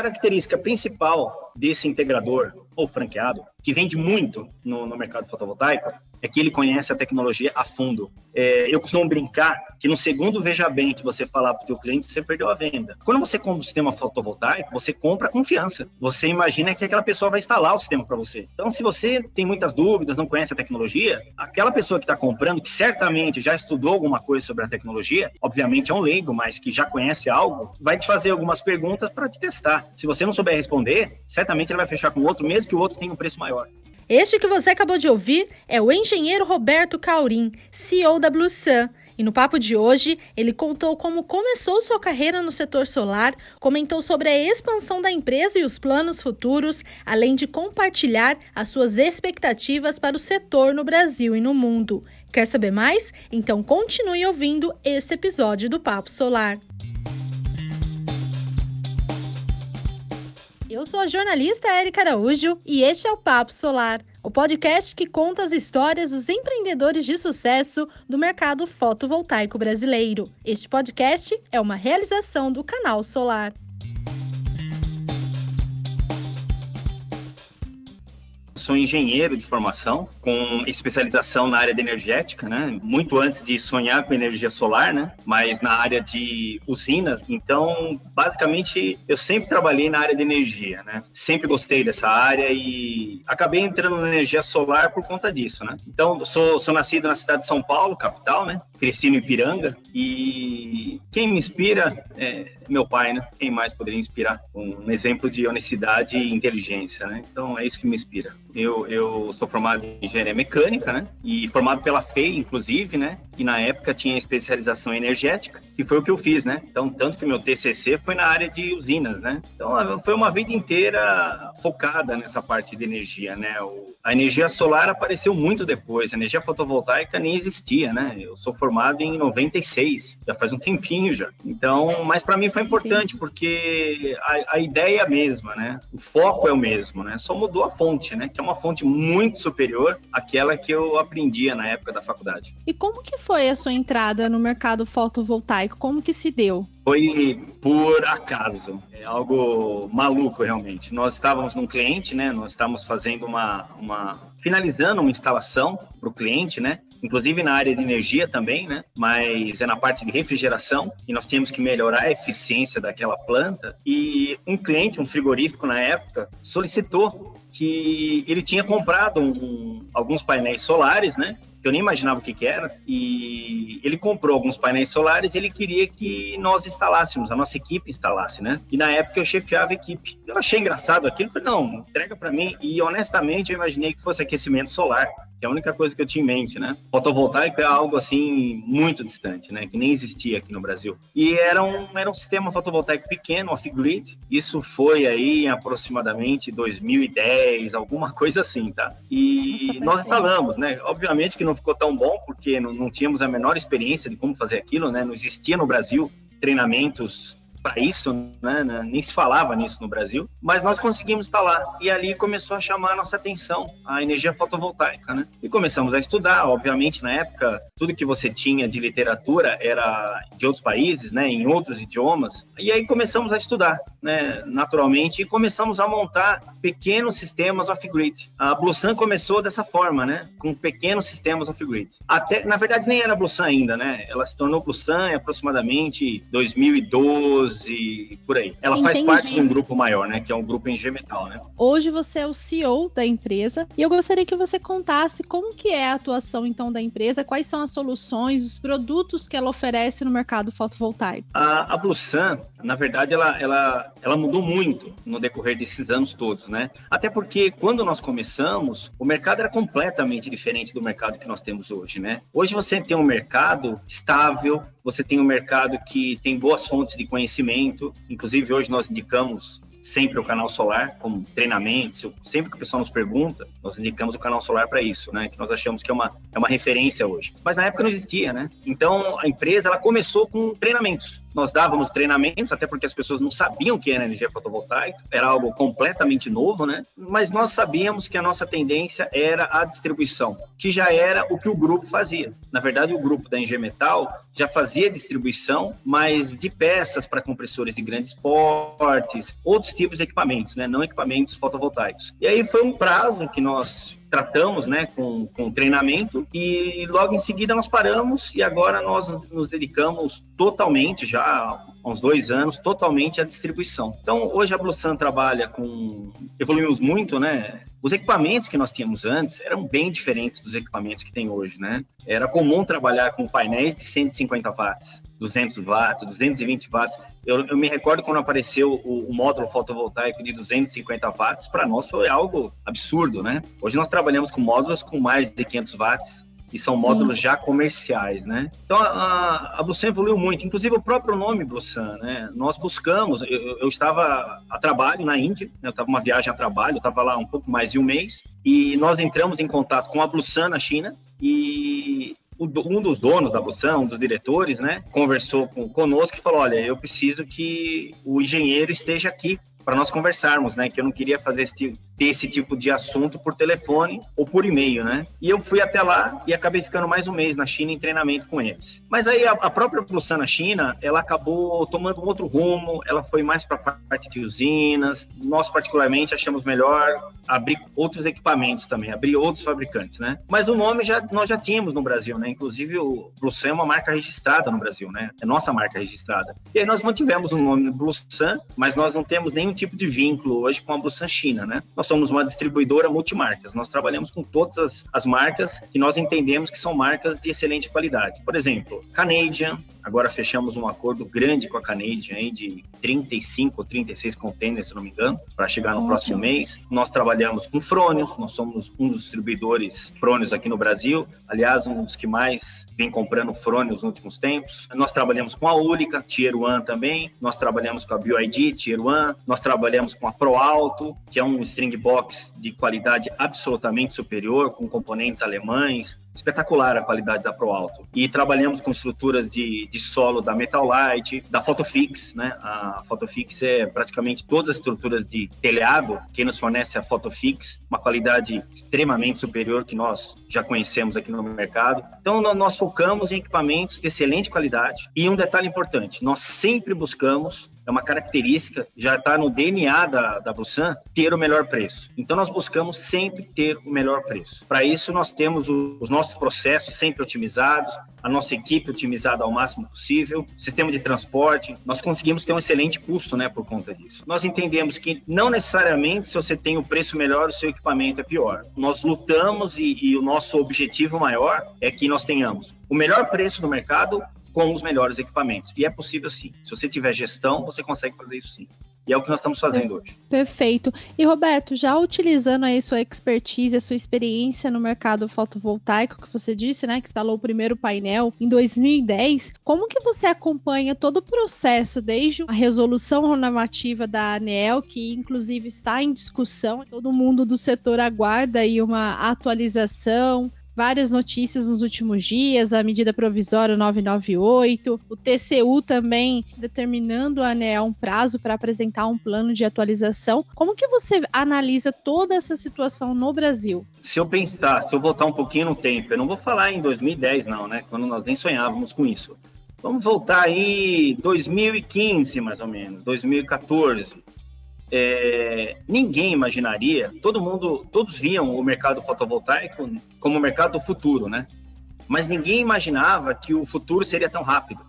característica principal desse integrador ou franqueado, que vende muito no, no mercado fotovoltaico, é que ele conhece a tecnologia a fundo. É, eu costumo brincar que no segundo veja bem que você falar para o teu cliente, você perdeu a venda. Quando você compra um sistema fotovoltaico, você compra confiança. Você imagina que aquela pessoa vai instalar o sistema para você. Então, se você tem muitas dúvidas, não conhece a tecnologia, aquela pessoa que está comprando, que certamente já estudou alguma coisa sobre a tecnologia, obviamente é um leigo, mas que já conhece algo, vai te fazer algumas perguntas para te testar. Se você não souber responder, certamente ele vai fechar com outro, mesmo que o outro tenha um preço maior. Este que você acabou de ouvir é o engenheiro Roberto Caurim, CEO da BlueSun. E no papo de hoje, ele contou como começou sua carreira no setor solar, comentou sobre a expansão da empresa e os planos futuros, além de compartilhar as suas expectativas para o setor no Brasil e no mundo. Quer saber mais? Então continue ouvindo este episódio do Papo Solar. Eu sou a jornalista Érica Araújo e este é o Papo Solar, o podcast que conta as histórias dos empreendedores de sucesso do mercado fotovoltaico brasileiro. Este podcast é uma realização do Canal Solar. Sou engenheiro de formação, com especialização na área de energética, né? Muito antes de sonhar com energia solar, né? Mas na área de usinas. Então, basicamente, eu sempre trabalhei na área de energia, né? Sempre gostei dessa área e acabei entrando na energia solar por conta disso, né? Então, sou, sou nascido na cidade de São Paulo, capital, né? Cresci no Ipiranga e quem me inspira é meu pai, né? Quem mais poderia inspirar? Um exemplo de honestidade e inteligência, né? Então, é isso que me inspira. Eu, eu sou formado em engenharia mecânica, né? E formado pela FEI, inclusive, né? Que na época tinha especialização energética, que foi o que eu fiz, né? Então, tanto que meu TCC foi na área de usinas, né? Então, foi uma vida inteira focada nessa parte de energia, né? O, a energia solar apareceu muito depois, a energia fotovoltaica nem existia, né? Eu sou formado em 96, já faz um tempinho já. Então, mas para mim foi importante porque a, a ideia é a mesma, né? O foco é o mesmo, né? Só mudou a fonte, né? Que é uma fonte muito superior àquela que eu aprendia na época da faculdade. E como que foi a sua entrada no mercado fotovoltaico? Como que se deu? Foi por acaso, é algo maluco realmente. Nós estávamos num cliente, né? Nós estávamos fazendo uma, uma finalizando uma instalação para o cliente, né? Inclusive na área de energia também, né? Mas é na parte de refrigeração e nós tínhamos que melhorar a eficiência daquela planta. E um cliente, um frigorífico na época, solicitou que ele tinha comprado um, alguns painéis solares, né? Que eu nem imaginava o que, que era, e ele comprou alguns painéis solares e ele queria que nós instalássemos, a nossa equipe instalasse, né? E na época eu chefiava a equipe. Eu achei engraçado aquilo, falei, não, entrega para mim, e honestamente eu imaginei que fosse aquecimento solar que é a única coisa que eu tinha em mente, né? Fotovoltaico é algo assim muito distante, né? Que nem existia aqui no Brasil. E era um, era um sistema fotovoltaico pequeno, off-grid. Isso foi aí em aproximadamente 2010, alguma coisa assim, tá? E nós instalamos, né? Obviamente que não ficou tão bom porque não, não tínhamos a menor experiência de como fazer aquilo, né? Não existia no Brasil treinamentos para isso, né, né? Nem se falava nisso no Brasil, mas nós conseguimos instalar e ali começou a chamar a nossa atenção a energia fotovoltaica, né? E começamos a estudar, obviamente na época tudo que você tinha de literatura era de outros países, né, em outros idiomas. E aí começamos a estudar, né, naturalmente e começamos a montar pequenos sistemas off-grid. A BlueSun começou dessa forma, né, com pequenos sistemas off-grid. Até, na verdade nem era BlueSun ainda, né? Ela se tornou BlueSun em aproximadamente 2012 e por aí. Ela Entendi. faz parte de um grupo maior, né? Que é um grupo em G-Metal, né? Hoje você é o CEO da empresa e eu gostaria que você contasse como que é a atuação então da empresa, quais são as soluções, os produtos que ela oferece no mercado fotovoltaico. A, a Bluesun, na verdade, ela, ela, ela mudou muito no decorrer desses anos todos, né? Até porque quando nós começamos, o mercado era completamente diferente do mercado que nós temos hoje, né? Hoje você tem um mercado estável, você tem um mercado que tem boas fontes de conhecimento. Inclusive, hoje nós indicamos sempre o canal solar como treinamento. Sempre que o pessoal nos pergunta, nós indicamos o canal solar para isso, né? Que nós achamos que é uma, é uma referência hoje. Mas na época não existia, né? Então a empresa ela começou com treinamentos. Nós dávamos treinamentos, até porque as pessoas não sabiam o que era energia fotovoltaica, era algo completamente novo, né? Mas nós sabíamos que a nossa tendência era a distribuição, que já era o que o grupo fazia. Na verdade, o grupo da Engie Metal já fazia distribuição, mas de peças para compressores de grandes portes, outros tipos de equipamentos, né? Não equipamentos fotovoltaicos. E aí foi um prazo que nós tratamos né, com, com treinamento e logo em seguida nós paramos e agora nós nos dedicamos totalmente, já há uns dois anos, totalmente à distribuição. Então, hoje a Blusan trabalha com... evoluímos muito, né? Os equipamentos que nós tínhamos antes eram bem diferentes dos equipamentos que tem hoje, né? Era comum trabalhar com painéis de 150 watts, 200 watts, 220 watts. Eu, eu me recordo quando apareceu o, o, módulo fotovoltaico de 250 watts, para nós foi algo absurdo, né? Hoje nós trabalhamos com módulos com mais de 500 watts, e são Sim. módulos já comerciais, né? Então a, a Blusan evoluiu muito, inclusive o próprio nome Blusan, né? Nós buscamos, eu, eu estava a trabalho na Índia, né? eu estava uma viagem a trabalho, eu estava lá um pouco mais de um mês e nós entramos em contato com a Blusan na China e um dos donos da Blusan, um dos diretores, né, conversou com, conosco e falou: olha, eu preciso que o engenheiro esteja aqui para nós conversarmos, né? Que eu não queria fazer esse, ter esse tipo de assunto por telefone ou por e-mail, né? E eu fui até lá e acabei ficando mais um mês na China em treinamento com eles. Mas aí a, a própria Pulsan na China, ela acabou tomando um outro rumo, ela foi mais para a parte de usinas. Nós, particularmente, achamos melhor abrir outros equipamentos também, abrir outros fabricantes, né? Mas o nome já, nós já tínhamos no Brasil, né? Inclusive o Blusan é uma marca registrada no Brasil, né? É nossa marca registrada. E aí nós mantivemos o nome Blusan, mas nós não temos nenhum tipo de vínculo hoje com a Blusan China, né? Nós somos uma distribuidora multimarcas. Nós trabalhamos com todas as, as marcas que nós entendemos que são marcas de excelente qualidade. Por exemplo, Canadian, agora fechamos um acordo grande com a Canadian aí de 35 ou 36 containers, se não me engano, para chegar no próximo mês. Nós trabalhamos com Frônios, nós somos um dos distribuidores Frônios aqui no Brasil, aliás, um dos que mais vem comprando Frônios nos últimos tempos. Nós trabalhamos com a Úlica, Tier 1 também, nós trabalhamos com a BioID, Tier 1, nós trabalhamos com a Pro Alto, que é um string box de qualidade absolutamente superior, com componentes alemães, espetacular a qualidade da Pro Alto. E trabalhamos com estruturas de, de solo da Metal Light, da Photofix, né? A Photofix é praticamente todas as estruturas de telhado que nos fornece a Photofix, uma qualidade extremamente superior que nós já conhecemos aqui no mercado. Então nós focamos em equipamentos de excelente qualidade. E um detalhe importante, nós sempre buscamos é uma característica, já está no DNA da, da Busan, ter o melhor preço. Então, nós buscamos sempre ter o melhor preço. Para isso, nós temos o, os nossos processos sempre otimizados, a nossa equipe otimizada ao máximo possível, sistema de transporte, nós conseguimos ter um excelente custo, né, por conta disso. Nós entendemos que não necessariamente se você tem o preço melhor, o seu equipamento é pior. Nós lutamos e, e o nosso objetivo maior é que nós tenhamos o melhor preço do mercado com os melhores equipamentos. E é possível sim. Se você tiver gestão, você consegue fazer isso sim. E é o que nós estamos fazendo hoje. Perfeito. E Roberto, já utilizando aí sua expertise, a sua experiência no mercado fotovoltaico, que você disse, né, que instalou o primeiro painel em 2010, como que você acompanha todo o processo, desde a resolução normativa da ANEEL, que inclusive está em discussão, todo mundo do setor aguarda aí uma atualização, várias notícias nos últimos dias, a medida provisória 998, o TCU também determinando a ANEL um prazo para apresentar um plano de atualização. Como que você analisa toda essa situação no Brasil? Se eu pensar, se eu voltar um pouquinho no tempo, eu não vou falar em 2010 não, né, quando nós nem sonhávamos com isso. Vamos voltar aí 2015 mais ou menos, 2014 é, ninguém imaginaria, todo mundo, todos viam o mercado fotovoltaico como o mercado do futuro, né? Mas ninguém imaginava que o futuro seria tão rápido,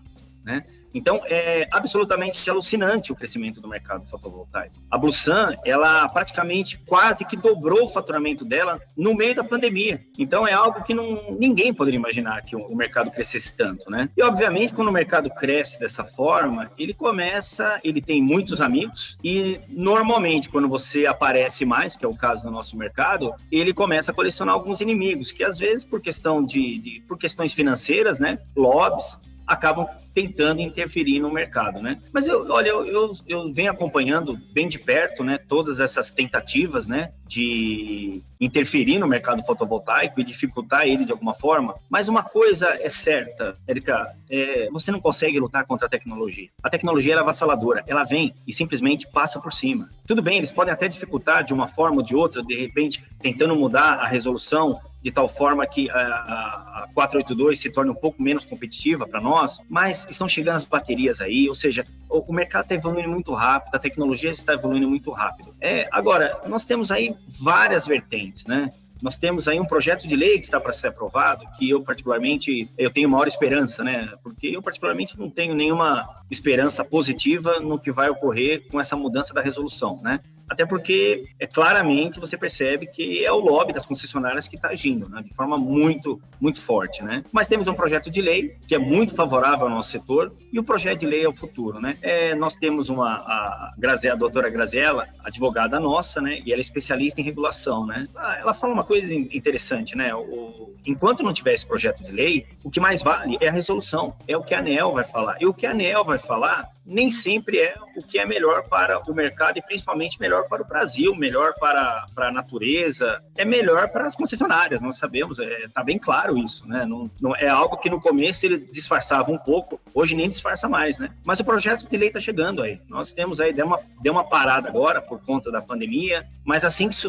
né? Então, é absolutamente alucinante o crescimento do mercado fotovoltaico. A Blusan, ela praticamente quase que dobrou o faturamento dela no meio da pandemia. Então, é algo que não, ninguém poderia imaginar que o mercado crescesse tanto, né? E, obviamente, quando o mercado cresce dessa forma, ele começa, ele tem muitos amigos e, normalmente, quando você aparece mais, que é o caso do nosso mercado, ele começa a colecionar alguns inimigos, que às vezes, por questão de, de por questões financeiras, né, lobbies, acabam tentando interferir no mercado, né? Mas eu, olha, eu, eu, eu, venho acompanhando bem de perto, né, todas essas tentativas, né, de interferir no mercado fotovoltaico e dificultar ele de alguma forma. Mas uma coisa é certa, Erika, é, você não consegue lutar contra a tecnologia. A tecnologia é avassaladora, ela vem e simplesmente passa por cima. Tudo bem, eles podem até dificultar de uma forma ou de outra, de repente tentando mudar a resolução de tal forma que a, a 482 se torne um pouco menos competitiva para nós, mas estão chegando as baterias aí, ou seja, o, o mercado está evoluindo muito rápido, a tecnologia está evoluindo muito rápido. É, agora, nós temos aí várias vertentes, né? Nós temos aí um projeto de lei que está para ser aprovado, que eu particularmente eu tenho maior esperança, né? Porque eu particularmente não tenho nenhuma esperança positiva no que vai ocorrer com essa mudança da resolução, né? Até porque, é, claramente, você percebe que é o lobby das concessionárias que está agindo, né, de forma muito, muito forte. Né? Mas temos um projeto de lei que é muito favorável ao nosso setor e o projeto de lei é o futuro. Né? É, nós temos uma, a, a doutora Graziella, advogada nossa, né, e ela é especialista em regulação. Né? Ah, ela fala uma coisa interessante, né? O, enquanto não tiver esse projeto de lei, o que mais vale é a resolução, é o que a ANEL vai falar. E o que a ANEL vai falar nem sempre é o que é melhor para o mercado e principalmente melhor para o Brasil, melhor para, para a natureza, é melhor para as concessionárias, nós sabemos, está é, tá bem claro isso, né? Não, não, é algo que no começo ele disfarçava um pouco, hoje nem disfarça mais, né? Mas o projeto de lei está chegando aí. Nós temos aí, deu uma, deu uma parada agora por conta da pandemia, mas assim que isso,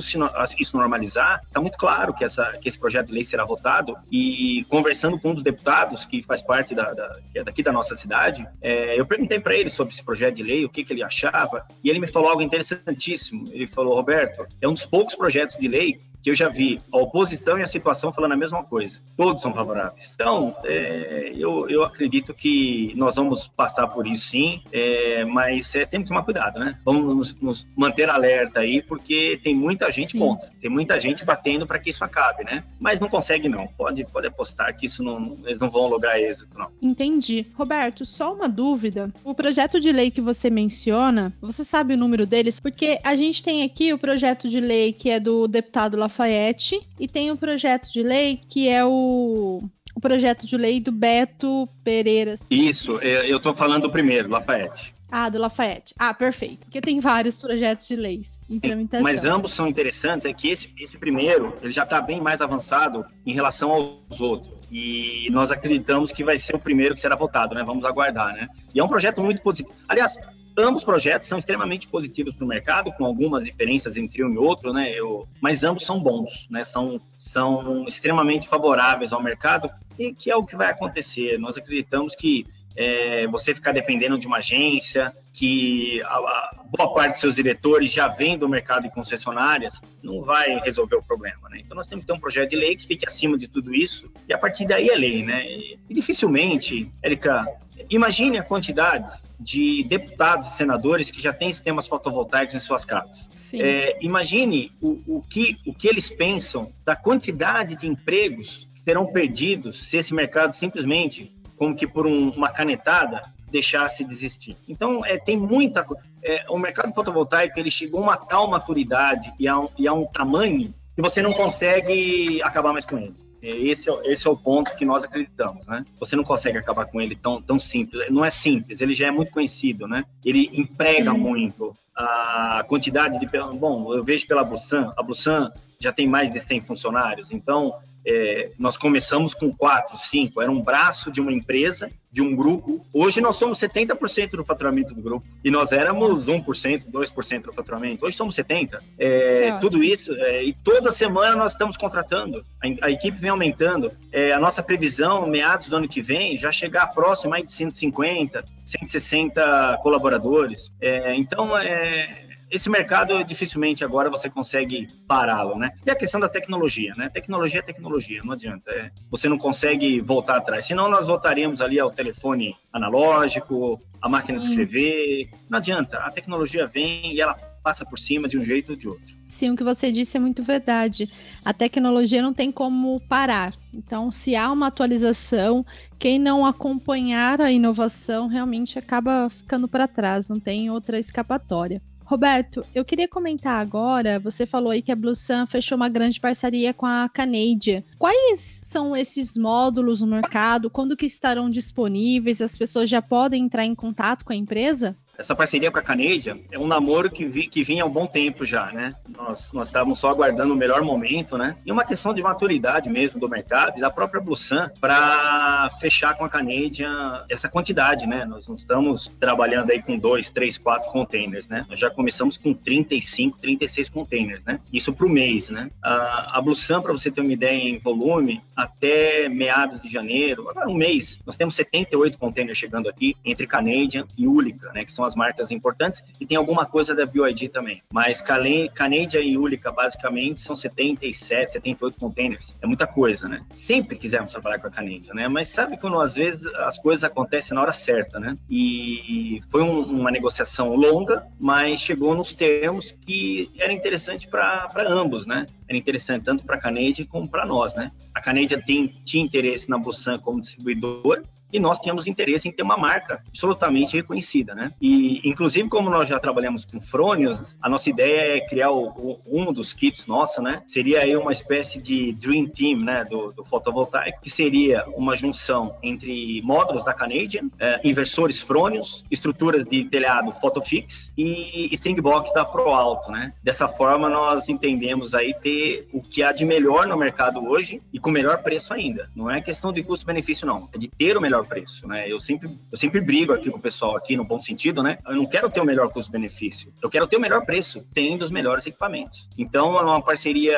isso normalizar, está muito claro que, essa, que esse projeto de lei será votado e conversando com um dos deputados que faz parte da, da, é daqui da nossa cidade, é, eu perguntei para ele ele sobre esse projeto de lei, o que, que ele achava, e ele me falou algo interessantíssimo. Ele falou, Roberto, é um dos poucos projetos de lei que eu já vi a oposição e a situação falando a mesma coisa. Todos são favoráveis. Então, é, eu, eu acredito que nós vamos passar por isso sim, é, mas é, temos que tomar cuidado, né? Vamos nos, nos, manter alerta aí, porque tem muita gente contra, tem muita gente batendo para que isso acabe, né? Mas não consegue não, pode, pode apostar que isso não, eles não vão lograr êxito, não. Entendi. Roberto, só uma dúvida. O projeto de lei que você menciona, você sabe o número deles? Porque a gente tem aqui o projeto de lei que é do deputado Lafayette e tem o projeto de lei que é o o projeto de lei do Beto Pereira. Isso, eu estou falando do primeiro, Lafayette. Ah, do Lafayette. Ah, perfeito. Porque tem vários projetos de leis em tramitação. Mas ambos são interessantes, é que esse, esse primeiro ele já está bem mais avançado em relação aos outros. E nós acreditamos que vai ser o primeiro que será votado, né? Vamos aguardar, né? E é um projeto muito positivo. Aliás, Ambos projetos são extremamente positivos para o mercado, com algumas diferenças entre um e outro, né? Eu, mas ambos são bons, né? São, são extremamente favoráveis ao mercado e que é o que vai acontecer. Nós acreditamos que é, você ficar dependendo de uma agência, que a, a, boa parte dos seus diretores já vem do mercado de concessionárias, não vai resolver o problema. Né? Então nós temos que ter um projeto de lei que fique acima de tudo isso, e a partir daí é lei. Né? E, e dificilmente, Érica, imagine a quantidade de deputados e senadores que já têm sistemas fotovoltaicos em suas casas. É, imagine o, o, que, o que eles pensam da quantidade de empregos que serão perdidos se esse mercado simplesmente como que por um, uma canetada deixasse de existir. Então, é, tem muita é, o mercado fotovoltaico ele chegou a uma tal maturidade e a, um, e a um tamanho que você não consegue acabar mais com ele. Esse é, esse é o ponto que nós acreditamos, né? Você não consegue acabar com ele tão, tão simples. Não é simples, ele já é muito conhecido, né? Ele emprega muito a quantidade de... Bom, eu vejo pela Busan, a Busan já tem mais de 100 funcionários, então é, nós começamos com quatro, cinco, era um braço de uma empresa, de um grupo. Hoje nós somos 70% do faturamento do grupo e nós éramos 1%, 2% do faturamento. Hoje somos 70%. É, tudo isso, é, e toda semana nós estamos contratando, a, a equipe vem aumentando. É, a nossa previsão, meados do ano que vem, já chegar próximo aí de 150, 160 colaboradores. É, então, é, esse mercado dificilmente agora você consegue pará-lo, né? E a questão da tecnologia, né? Tecnologia é tecnologia, não adianta. É, você não consegue voltar atrás. Senão nós voltaríamos ali ao telefone analógico, a máquina Sim. de escrever. Não adianta. A tecnologia vem e ela passa por cima de um jeito ou de outro. Sim, o que você disse é muito verdade. A tecnologia não tem como parar. Então, se há uma atualização, quem não acompanhar a inovação realmente acaba ficando para trás, não tem outra escapatória. Roberto, eu queria comentar agora, você falou aí que a Blue Sun fechou uma grande parceria com a Canadian. Quais são esses módulos no mercado? Quando que estarão disponíveis? As pessoas já podem entrar em contato com a empresa? Essa parceria com a Canadian é um namoro que, vi, que vinha há um bom tempo já, né? Nós, nós estávamos só aguardando o melhor momento, né? E uma questão de maturidade mesmo do mercado e da própria Blusan para fechar com a Canadian essa quantidade, né? Nós não estamos trabalhando aí com dois, três, quatro containers, né? Nós já começamos com 35, 36 containers, né? Isso para o mês, né? A, a para você ter uma ideia em volume, até meados de janeiro, agora um mês, nós temos 78 containers chegando aqui entre Canadian e Ulica, né? Que são as marcas importantes e tem alguma coisa da BYD também. Mas Canadian e Ulica, basicamente, são 77, 78 containers. É muita coisa, né? Sempre quisemos trabalhar com a Canadian, né? Mas sabe quando às vezes as coisas acontecem na hora certa, né? E foi um, uma negociação longa, mas chegou nos termos que era interessante para ambos, né? Era interessante tanto para a Canadian como para nós, né? A Canadian tem, tinha interesse na Busan como distribuidora e nós tínhamos interesse em ter uma marca absolutamente reconhecida, né? E, inclusive, como nós já trabalhamos com frônios, a nossa ideia é criar o, o, um dos kits nosso, né? Seria aí uma espécie de Dream Team, né? Do, do fotovoltaico, que seria uma junção entre módulos da Canadian, é, inversores frônios, estruturas de telhado Photofix e string box da Pro Alto, né? Dessa forma, nós entendemos aí ter o que há de melhor no mercado hoje e com melhor preço ainda. Não é questão de custo-benefício, não. É de ter o melhor preço, né? Eu sempre, eu sempre brigo aqui com o pessoal aqui no bom sentido, né? Eu não quero ter o melhor custo-benefício, eu quero ter o melhor preço, tendo os melhores equipamentos. Então, é uma parceria,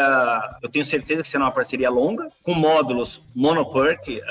eu tenho certeza que será uma parceria longa, com módulos monoperk, uh,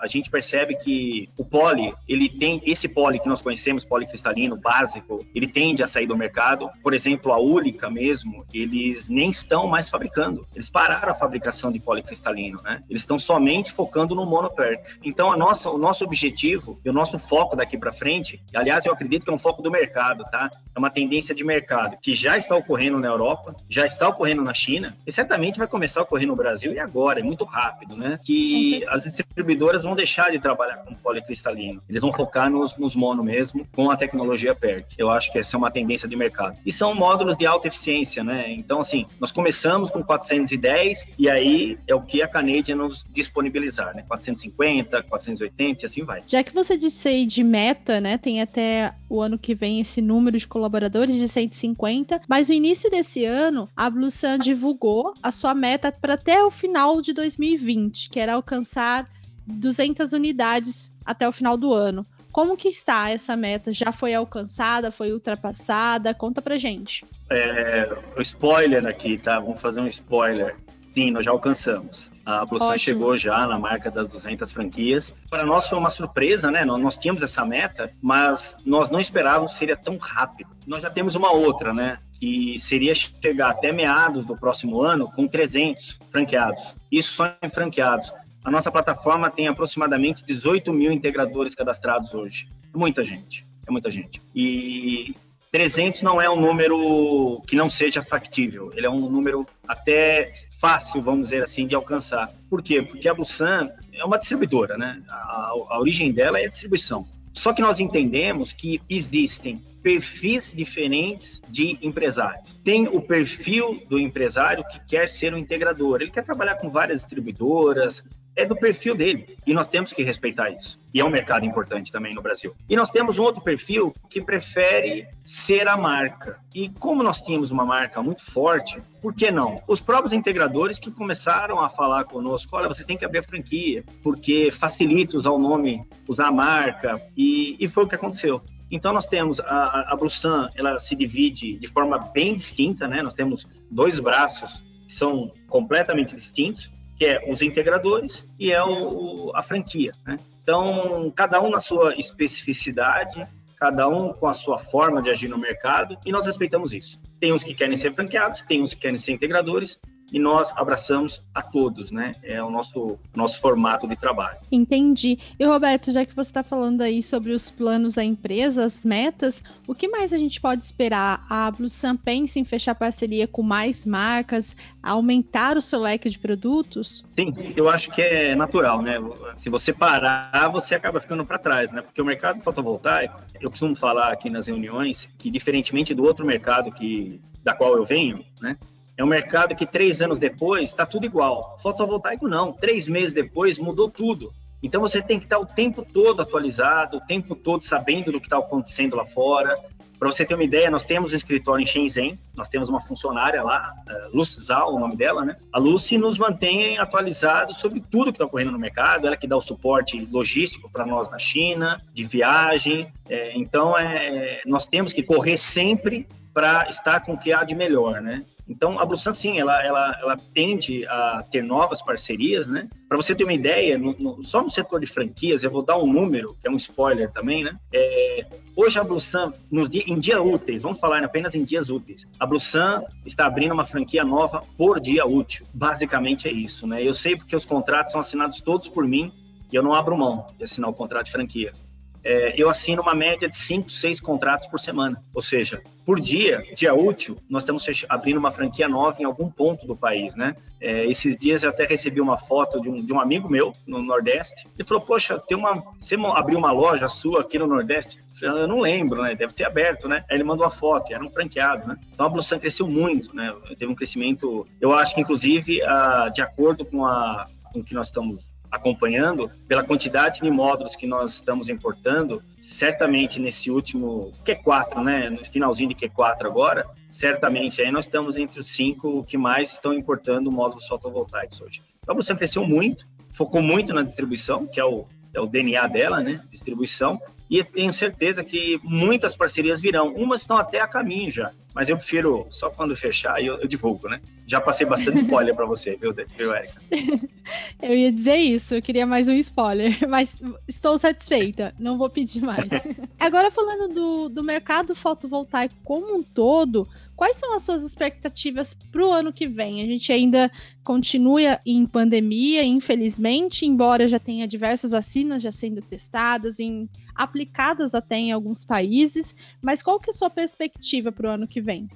a gente percebe que o poly, ele tem, esse poly que nós conhecemos, policristalino básico, ele tende a sair do mercado. Por exemplo, a Úlica mesmo, eles nem estão mais fabricando. Eles pararam a fabricação de policristalino, né? Eles estão somente focando no monoperk. Então, a nossa, o nosso nosso objetivo e o nosso foco daqui para frente, aliás, eu acredito que é um foco do mercado, tá? É uma tendência de mercado que já está ocorrendo na Europa, já está ocorrendo na China e certamente vai começar a ocorrer no Brasil e agora, é muito rápido, né? Que as distribuidoras vão deixar de trabalhar com policristalino, eles vão focar nos, nos mono mesmo com a tecnologia PERC. Eu acho que essa é uma tendência de mercado. E são módulos de alta eficiência, né? Então, assim, nós começamos com 410 e aí é o que a Canadian nos disponibilizar, né? 450, 480 assim vai. Já que você disse aí de meta, né? Tem até o ano que vem esse número de colaboradores de 150, mas no início desse ano, a Bluesun divulgou a sua meta para até o final de 2020, que era alcançar 200 unidades até o final do ano. Como que está essa meta? Já foi alcançada? Foi ultrapassada? Conta pra gente. É, o spoiler aqui, tá? Vamos fazer um spoiler. Sim, nós já alcançamos. A Blusan chegou já na marca das 200 franquias. Para nós foi uma surpresa, né? Nós, nós tínhamos essa meta, mas nós não esperávamos que seria tão rápido. Nós já temos uma outra, né? Que seria chegar até meados do próximo ano com 300 franqueados. Isso só em franqueados. A nossa plataforma tem aproximadamente 18 mil integradores cadastrados hoje. É muita gente, é muita gente. E 300 não é um número que não seja factível, ele é um número até fácil, vamos dizer assim, de alcançar. Por quê? Porque a Busan é uma distribuidora, né? A, a origem dela é a distribuição. Só que nós entendemos que existem perfis diferentes de empresário. Tem o perfil do empresário que quer ser um integrador, ele quer trabalhar com várias distribuidoras, é do perfil dele e nós temos que respeitar isso. E é um mercado importante também no Brasil. E nós temos um outro perfil que prefere ser a marca. E como nós tínhamos uma marca muito forte, por que não? Os próprios integradores que começaram a falar conosco, olha, vocês têm que abrir a franquia, porque facilita usar o nome, usar a marca, e, e foi o que aconteceu. Então nós temos a, a ela se divide de forma bem distinta, né? Nós temos dois braços que são completamente distintos que é os integradores e é o, a franquia. Né? Então, cada um na sua especificidade, cada um com a sua forma de agir no mercado, e nós respeitamos isso. Tem uns que querem ser franqueados, tem uns que querem ser integradores, e nós abraçamos a todos, né? É o nosso, nosso formato de trabalho. Entendi. E Roberto, já que você está falando aí sobre os planos da empresa, as metas, o que mais a gente pode esperar? A Bluesun pensa em fechar parceria com mais marcas, aumentar o seu leque de produtos? Sim, eu acho que é natural, né? Se você parar, você acaba ficando para trás, né? Porque o mercado fotovoltaico, eu costumo falar aqui nas reuniões que diferentemente do outro mercado que da qual eu venho, né? É um mercado que três anos depois está tudo igual. Fotovoltaico não. Três meses depois mudou tudo. Então você tem que estar o tempo todo atualizado, o tempo todo sabendo do que está acontecendo lá fora. Para você ter uma ideia, nós temos um escritório em Shenzhen, nós temos uma funcionária lá, uh, Lucy Zhao, o nome dela, né? A Lucy nos mantém atualizados sobre tudo que está ocorrendo no mercado, ela que dá o suporte logístico para nós na China, de viagem. É, então, é, nós temos que correr sempre para estar com o que há de melhor, né? Então, a Blusan, sim, ela, ela, ela tende a ter novas parcerias, né? Para você ter uma ideia, no, no, só no setor de franquias, eu vou dar um número, que é um spoiler também, né? É, hoje a Blusan, nos em dias úteis, vamos falar apenas em dias úteis, a Blusan está abrindo uma franquia nova por dia útil. Basicamente é isso, né? Eu sei porque os contratos são assinados todos por mim e eu não abro mão de assinar o contrato de franquia é, eu assino uma média de 5, 6 contratos por semana. Ou seja, por dia, dia útil, nós estamos abrindo uma franquia nova em algum ponto do país, né? É, esses dias eu até recebi uma foto de um, de um amigo meu no Nordeste. Ele falou, poxa, tem uma, você abriu uma loja sua aqui no Nordeste? Eu não lembro, né? Deve ter aberto, né? Aí ele mandou a foto, era um franqueado, né? Então a Blusan cresceu muito, né? Teve um crescimento, eu acho que inclusive, ah, de acordo com, a, com que nós estamos acompanhando, pela quantidade de módulos que nós estamos importando, certamente nesse último Q4, né, no finalzinho de Q4 agora, certamente aí nós estamos entre os cinco que mais estão importando módulos fotovoltaicos hoje. Então, Blusan cresceu muito, focou muito na distribuição, que é o, é o DNA dela, né, distribuição, e tenho certeza que muitas parcerias virão. Umas estão até a caminho já, mas eu prefiro só quando fechar eu, eu divulgo, né? Já passei bastante spoiler para você, viu, viu Erika? Eu ia dizer isso, eu queria mais um spoiler, mas estou satisfeita, não vou pedir mais. Agora falando do, do mercado fotovoltaico como um todo, quais são as suas expectativas para o ano que vem? A gente ainda continua em pandemia, infelizmente, embora já tenha diversas vacinas já sendo testadas, em, aplicadas até em alguns países, mas qual que é a sua perspectiva para o ano que vem?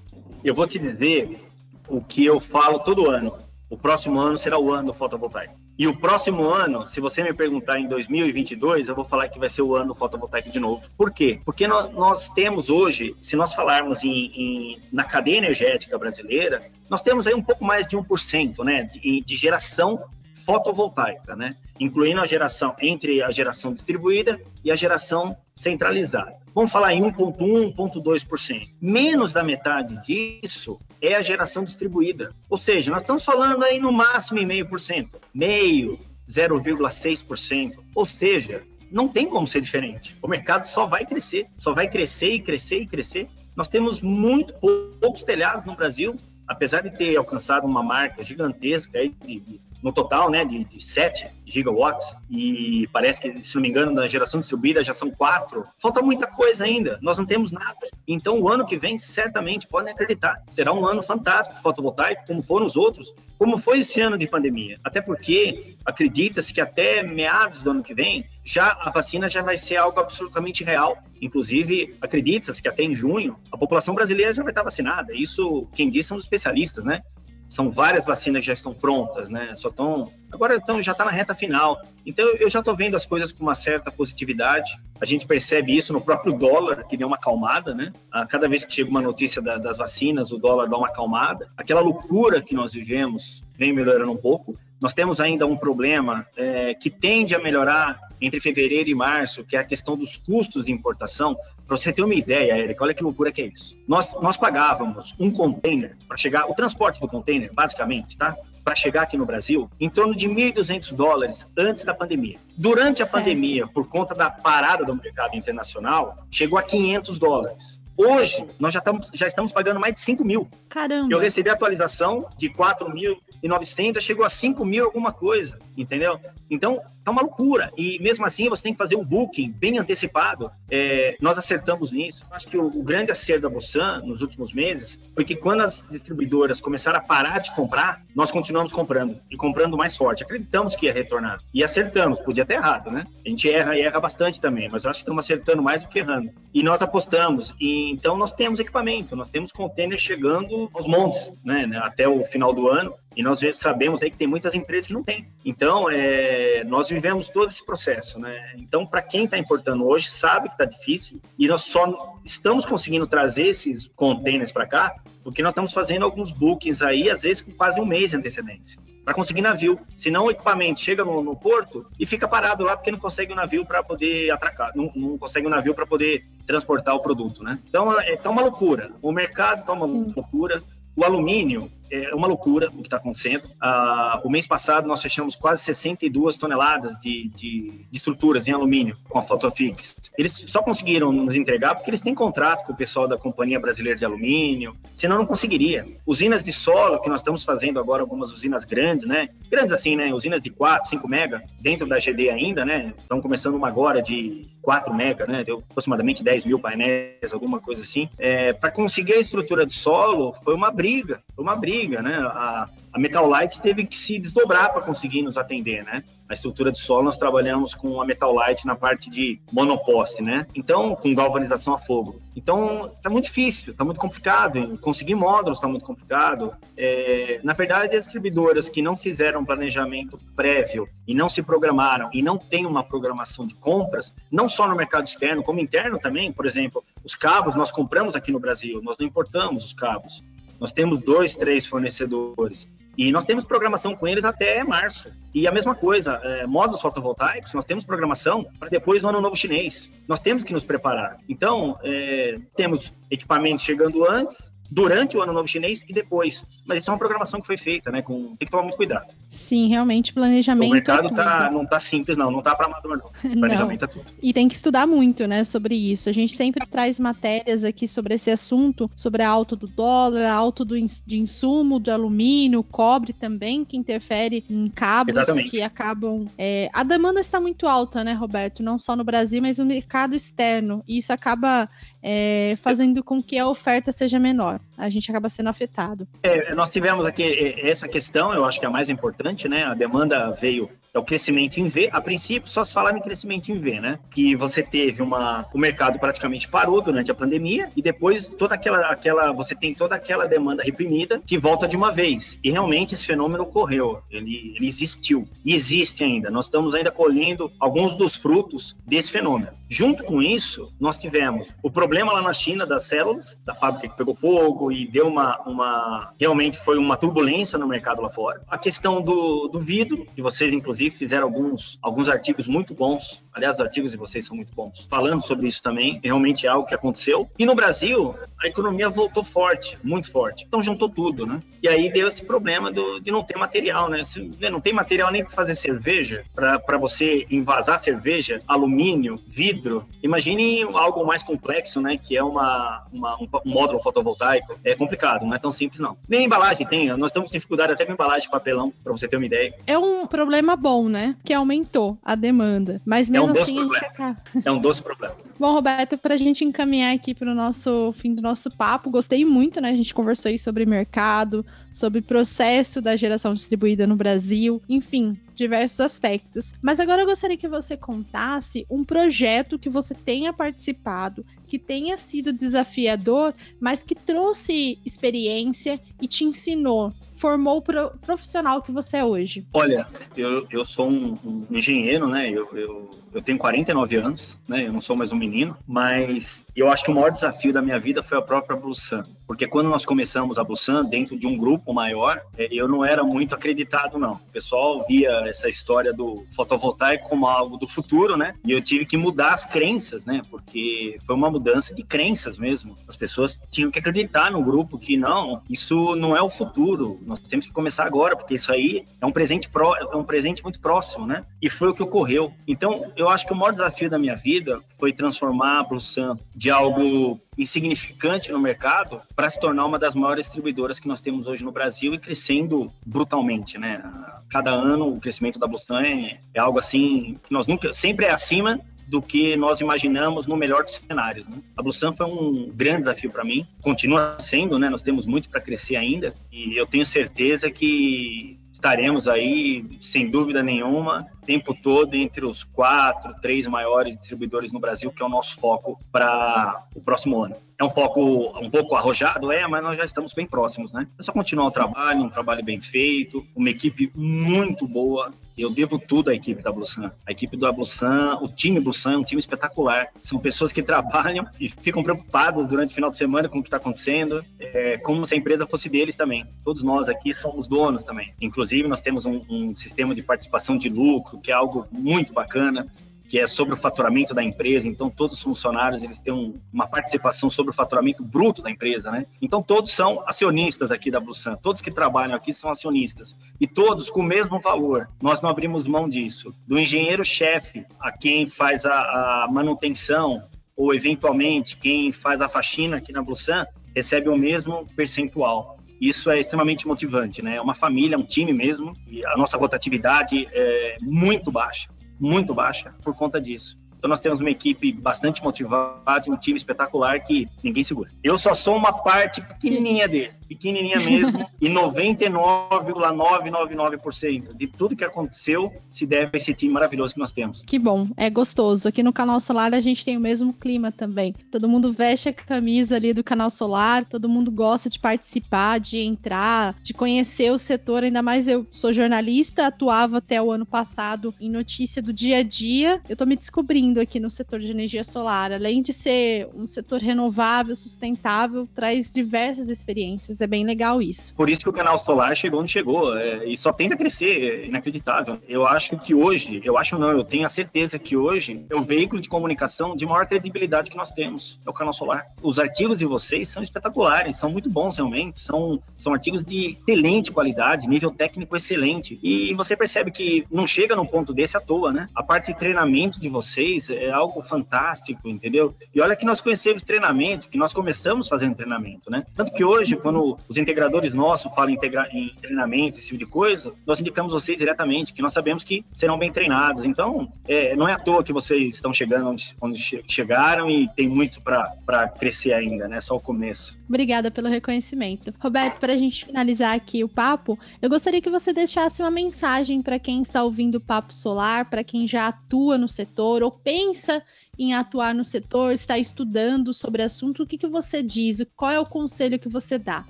Eu vou te dizer o que eu falo todo ano. O próximo ano será o ano do fotovoltaico. E o próximo ano, se você me perguntar em 2022, eu vou falar que vai ser o ano do fotovoltaico de novo. Por quê? Porque nós, nós temos hoje, se nós falarmos em, em, na cadeia energética brasileira, nós temos aí um pouco mais de 1% né, de, de geração fotovoltaica, né? incluindo a geração entre a geração distribuída e a geração centralizada. Vamos falar em 1,1, 1,2%. Menos da metade disso é a geração distribuída. Ou seja, nós estamos falando aí no máximo em meio por cento, meio, 0,6%. Ou seja, não tem como ser diferente. O mercado só vai crescer, só vai crescer e crescer e crescer. Nós temos muito poucos telhados no Brasil, apesar de ter alcançado uma marca gigantesca de no total, né, de, de 7 gigawatts, e parece que, se não me engano, na geração distribuída já são 4. Falta muita coisa ainda, nós não temos nada. Então, o ano que vem, certamente, podem acreditar, será um ano fantástico fotovoltaico, como foram os outros, como foi esse ano de pandemia. Até porque acredita-se que até meados do ano que vem, já a vacina já vai ser algo absolutamente real. Inclusive, acredita-se que até em junho, a população brasileira já vai estar vacinada. Isso, quem diz, são os especialistas, né? São várias vacinas que já estão prontas, né? Só estão agora estão, já está na reta final. Então eu já estou vendo as coisas com uma certa positividade. A gente percebe isso no próprio dólar, que deu uma acalmada, né? A cada vez que chega uma notícia da, das vacinas, o dólar dá uma acalmada. Aquela loucura que nós vivemos vem melhorando um pouco. Nós temos ainda um problema é, que tende a melhorar entre fevereiro e março, que é a questão dos custos de importação. Para você ter uma ideia, Érica, olha que loucura que é isso. Nós, nós pagávamos um container para chegar, o transporte do container, basicamente, tá? Para chegar aqui no Brasil, em torno de 1.200 dólares antes da pandemia. Durante a certo. pandemia, por conta da parada do mercado internacional, chegou a 500 dólares. Hoje, nós já estamos, já estamos pagando mais de 5 mil. Caramba! Eu recebi atualização de 4.900, chegou a 5 mil alguma coisa, entendeu? Então, tá uma loucura. E mesmo assim, você tem que fazer um booking bem antecipado. É, nós acertamos nisso. Acho que o, o grande acerto da Bossan nos últimos meses foi que quando as distribuidoras começaram a parar de comprar, nós continuamos comprando e comprando mais forte. Acreditamos que ia retornar. E acertamos. Podia ter errado, né? A gente erra e erra bastante também, mas eu acho que estamos acertando mais do que errando. E nós apostamos. E, então, nós temos equipamento, nós temos container chegando aos montes, né? Até o final do ano. E nós sabemos aí que tem muitas empresas que não têm. Então, é, nós vivemos todo esse processo, né? Então, para quem está importando hoje, sabe que está difícil e nós só estamos conseguindo trazer esses containers para cá porque nós estamos fazendo alguns bookings aí, às vezes com quase um mês de antecedência, para conseguir navio. Senão o equipamento chega no, no, porto e fica parado lá porque não consegue o navio para poder atracar, não, não consegue o navio para poder transportar o produto, né? Então é tá uma loucura. O mercado está uma Sim. loucura. O alumínio, é uma loucura o que está acontecendo. Ah, o mês passado nós fechamos quase 62 toneladas de, de, de, estruturas em alumínio com a Photofix. Eles só conseguiram nos entregar porque eles têm contrato com o pessoal da Companhia Brasileira de Alumínio, senão não conseguiria. Usinas de solo, que nós estamos fazendo agora algumas usinas grandes, né? Grandes assim, né? Usinas de 4, 5 mega, dentro da GD ainda, né? Estão começando uma agora de 4 mega, né? Deu aproximadamente 10 mil painéis, alguma coisa assim. É, Para conseguir a estrutura de solo, foi uma briga, foi uma briga né? A, a Metal Light teve que se desdobrar para conseguir nos atender, né? A estrutura de solo nós trabalhamos com a Metal Light na parte de monoposte, né? Então, com galvanização a fogo. Então, tá muito difícil, tá muito complicado. Conseguir módulos tá muito complicado. É, na verdade, as distribuidoras que não fizeram planejamento prévio e não se programaram e não têm uma programação de compras, não só no mercado externo, como interno também, por exemplo, os cabos nós compramos aqui no Brasil, nós não importamos os cabos. Nós temos dois, três fornecedores. E nós temos programação com eles até março. E a mesma coisa, é, módulos fotovoltaicos, nós temos programação para depois no ano novo chinês. Nós temos que nos preparar. Então, é, temos equipamentos chegando antes, durante o ano novo chinês e depois. Mas isso é uma programação que foi feita, né? Com, tem que tomar muito cuidado. Sim, realmente, planejamento. O mercado é tá, não tá simples, não, não tá para amador, não. Planejamento não. é tudo. E tem que estudar muito, né, sobre isso. A gente sempre traz matérias aqui sobre esse assunto, sobre a alta do dólar, a alta do, de insumo, do alumínio, cobre também, que interfere em cabos Exatamente. que acabam. É, a demanda está muito alta, né, Roberto? Não só no Brasil, mas no mercado externo. E isso acaba é, fazendo com que a oferta seja menor. A gente acaba sendo afetado. É, nós tivemos aqui é, essa questão, eu acho que é a mais importante, né? A demanda veio é o crescimento em V. A princípio, só se falava em crescimento em V, né? Que você teve uma. O mercado praticamente parou durante a pandemia e depois toda aquela. aquela você tem toda aquela demanda reprimida que volta de uma vez. E realmente esse fenômeno ocorreu. Ele, ele existiu. E existe ainda. Nós estamos ainda colhendo alguns dos frutos desse fenômeno. Junto com isso, nós tivemos o problema lá na China das células, da fábrica que pegou fogo e deu uma. uma realmente foi uma turbulência no mercado lá fora. A questão do, do vidro, que vocês, inclusive, fizeram alguns, alguns artigos muito bons. Aliás, os artigos de vocês são muito bons. Falando sobre isso também, realmente é algo que aconteceu. E no Brasil, a economia voltou forte, muito forte. Então juntou tudo, né? E aí deu esse problema do, de não ter material, né? Se, não tem material nem para fazer cerveja, para você envasar cerveja, alumínio, vidro. Imagine algo mais complexo, né? Que é uma, uma um, um módulo fotovoltaico. É complicado, não é tão simples, não. Nem embalagem tem, nós com dificuldade até com embalagem de papelão, para você ter uma ideia. É um problema bom né? Que aumentou a demanda. Mas mesmo é um assim. Acaba... É um doce problema. Bom, Roberto, para a gente encaminhar aqui para o nosso fim do nosso papo, gostei muito, né? A gente conversou aí sobre mercado, sobre processo da geração distribuída no Brasil, enfim, diversos aspectos. Mas agora eu gostaria que você contasse um projeto que você tenha participado, que tenha sido desafiador, mas que trouxe experiência e te ensinou formou o pro, profissional que você é hoje? Olha, eu, eu sou um, um engenheiro, né? Eu, eu, eu, tenho 49 anos, né? Eu não sou mais um menino, mas eu acho que o maior desafio da minha vida foi a própria Blusan. Porque quando nós começamos a Blusan, dentro de um grupo maior, é, eu não era muito acreditado, não. O pessoal via essa história do fotovoltaico como algo do futuro, né? E eu tive que mudar as crenças, né? Porque foi uma mudança de crenças mesmo. As pessoas tinham que acreditar no grupo que não, isso não é o futuro nós temos que começar agora, porque isso aí é um presente pró, é um presente muito próximo, né? E foi o que ocorreu. Então, eu acho que o maior desafio da minha vida foi transformar a Blusan de algo insignificante no mercado para se tornar uma das maiores distribuidoras que nós temos hoje no Brasil e crescendo brutalmente, né? Cada ano o crescimento da Blusan é, é algo assim que nós nunca sempre é acima do que nós imaginamos no melhor dos cenários. Né? A Blusan foi um grande desafio para mim, continua sendo, né? Nós temos muito para crescer ainda e eu tenho certeza que estaremos aí, sem dúvida nenhuma, tempo todo entre os quatro, três maiores distribuidores no Brasil, que é o nosso foco para o próximo ano. É um foco um pouco arrojado, é, mas nós já estamos bem próximos, né? É só continuar o trabalho, um trabalho bem feito, uma equipe muito boa. Eu devo tudo à equipe da Blusan. A equipe do Blusan, o time Blusan é um time espetacular. São pessoas que trabalham e ficam preocupadas durante o final de semana com o que está acontecendo, é, como se a empresa fosse deles também. Todos nós aqui somos donos também. Inclusive, nós temos um, um sistema de participação de lucro, que é algo muito bacana que é sobre o faturamento da empresa. Então, todos os funcionários eles têm um, uma participação sobre o faturamento bruto da empresa, né? Então, todos são acionistas aqui da Blusan. Todos que trabalham aqui são acionistas e todos com o mesmo valor. Nós não abrimos mão disso. Do engenheiro-chefe a quem faz a, a manutenção ou eventualmente quem faz a faxina aqui na Blusan recebe o mesmo percentual. Isso é extremamente motivante, né? É uma família, um time mesmo, e a nossa rotatividade é muito baixa muito baixa por conta disso. Então nós temos uma equipe bastante motivada, um time espetacular que ninguém segura. Eu só sou uma parte pequenininha dele pequenininha mesmo, e 99,999% de tudo que aconteceu se deve a esse time maravilhoso que nós temos. Que bom, é gostoso. Aqui no Canal Solar a gente tem o mesmo clima também. Todo mundo veste a camisa ali do Canal Solar, todo mundo gosta de participar, de entrar, de conhecer o setor, ainda mais eu sou jornalista, atuava até o ano passado em notícia do dia a dia. Eu tô me descobrindo aqui no setor de energia solar. Além de ser um setor renovável, sustentável, traz diversas experiências é bem legal isso. Por isso que o canal solar chegou onde chegou é, e só tende a crescer, é inacreditável. Eu acho que hoje, eu acho não, eu tenho a certeza que hoje é o veículo de comunicação de maior credibilidade que nós temos, é o canal solar. Os artigos de vocês são espetaculares, são muito bons realmente, são, são artigos de excelente qualidade, nível técnico excelente. E você percebe que não chega num ponto desse à toa, né? A parte de treinamento de vocês é algo fantástico, entendeu? E olha que nós conhecemos treinamento, que nós começamos fazendo treinamento, né? Tanto que hoje, quando os integradores nossos falam em, em treinamento, esse tipo de coisa, nós indicamos vocês diretamente, que nós sabemos que serão bem treinados. Então, é, não é à toa que vocês estão chegando onde, onde chegaram e tem muito para crescer ainda, né? Só o começo. Obrigada pelo reconhecimento. Roberto, para a gente finalizar aqui o papo, eu gostaria que você deixasse uma mensagem para quem está ouvindo o Papo Solar, para quem já atua no setor ou pensa em atuar no setor, está estudando sobre assunto, o que, que você diz? Qual é o conselho que você dá?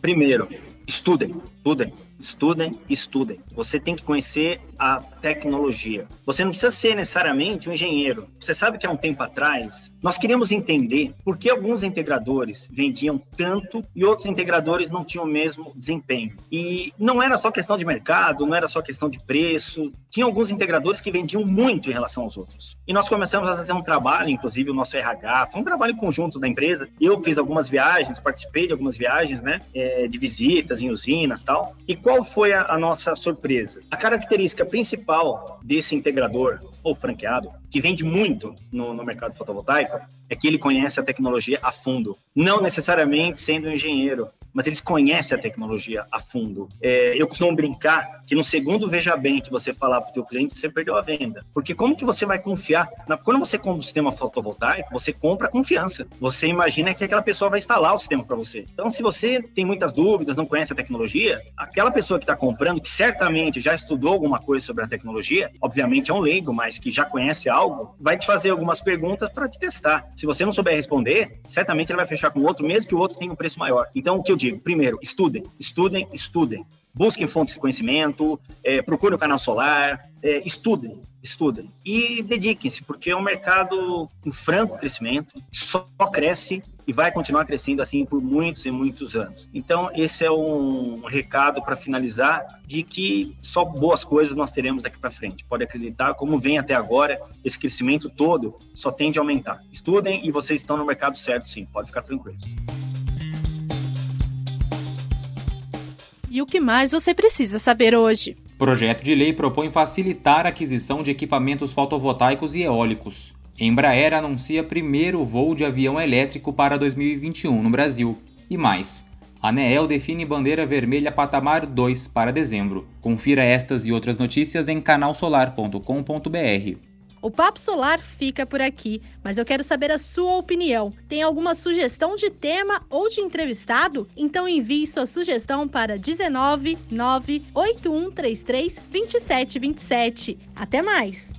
Primeiro, estudem, estudem. Estudem, estudem. Você tem que conhecer a tecnologia. Você não precisa ser necessariamente um engenheiro. Você sabe que há um tempo atrás nós queríamos entender por que alguns integradores vendiam tanto e outros integradores não tinham o mesmo desempenho. E não era só questão de mercado, não era só questão de preço. Tinha alguns integradores que vendiam muito em relação aos outros. E nós começamos a fazer um trabalho, inclusive o nosso RH, foi um trabalho conjunto da empresa. Eu fiz algumas viagens, participei de algumas viagens, né, é, de visitas em usinas tal. E qual foi a, a nossa surpresa? A característica principal desse integrador ou franqueado, que vende muito no, no, mercado fotovoltaico, é que ele conhece a tecnologia a fundo. Não necessariamente sendo um engenheiro, mas eles conhecem a tecnologia a fundo. É, eu costumo brincar que no segundo veja bem que você falar para o teu cliente, você perdeu a venda. Porque como que você vai confiar? Na, quando você compra um sistema fotovoltaico, você compra confiança. Você imagina que aquela pessoa vai instalar o sistema para você. Então, se você tem muitas dúvidas, não conhece a tecnologia, aquela pessoa que está comprando, que certamente já estudou alguma coisa sobre a tecnologia, obviamente é um leigo, mas que já conhece algo, vai te fazer algumas perguntas para te testar. Se você não souber responder, certamente ele vai fechar com o outro, mesmo que o outro tenha um preço maior. Então, o que eu digo? Primeiro, estudem, estudem, estudem. Busquem fontes de conhecimento, é, procurem o canal solar, é, estudem, estudem. E dediquem-se, porque é um mercado em franco crescimento, só cresce e vai continuar crescendo assim por muitos e muitos anos. Então, esse é um recado para finalizar de que só boas coisas nós teremos daqui para frente. Pode acreditar, como vem até agora, esse crescimento todo só tende a aumentar. Estudem e vocês estão no mercado certo, sim, pode ficar tranquilos. E o que mais você precisa saber hoje? Projeto de lei propõe facilitar a aquisição de equipamentos fotovoltaicos e eólicos. Embraer anuncia primeiro voo de avião elétrico para 2021 no Brasil. E mais. ANEEL define bandeira vermelha patamar 2 para dezembro. Confira estas e outras notícias em canalsolar.com.br. O Papo Solar fica por aqui, mas eu quero saber a sua opinião. Tem alguma sugestão de tema ou de entrevistado? Então envie sua sugestão para 19 98133 2727. Até mais!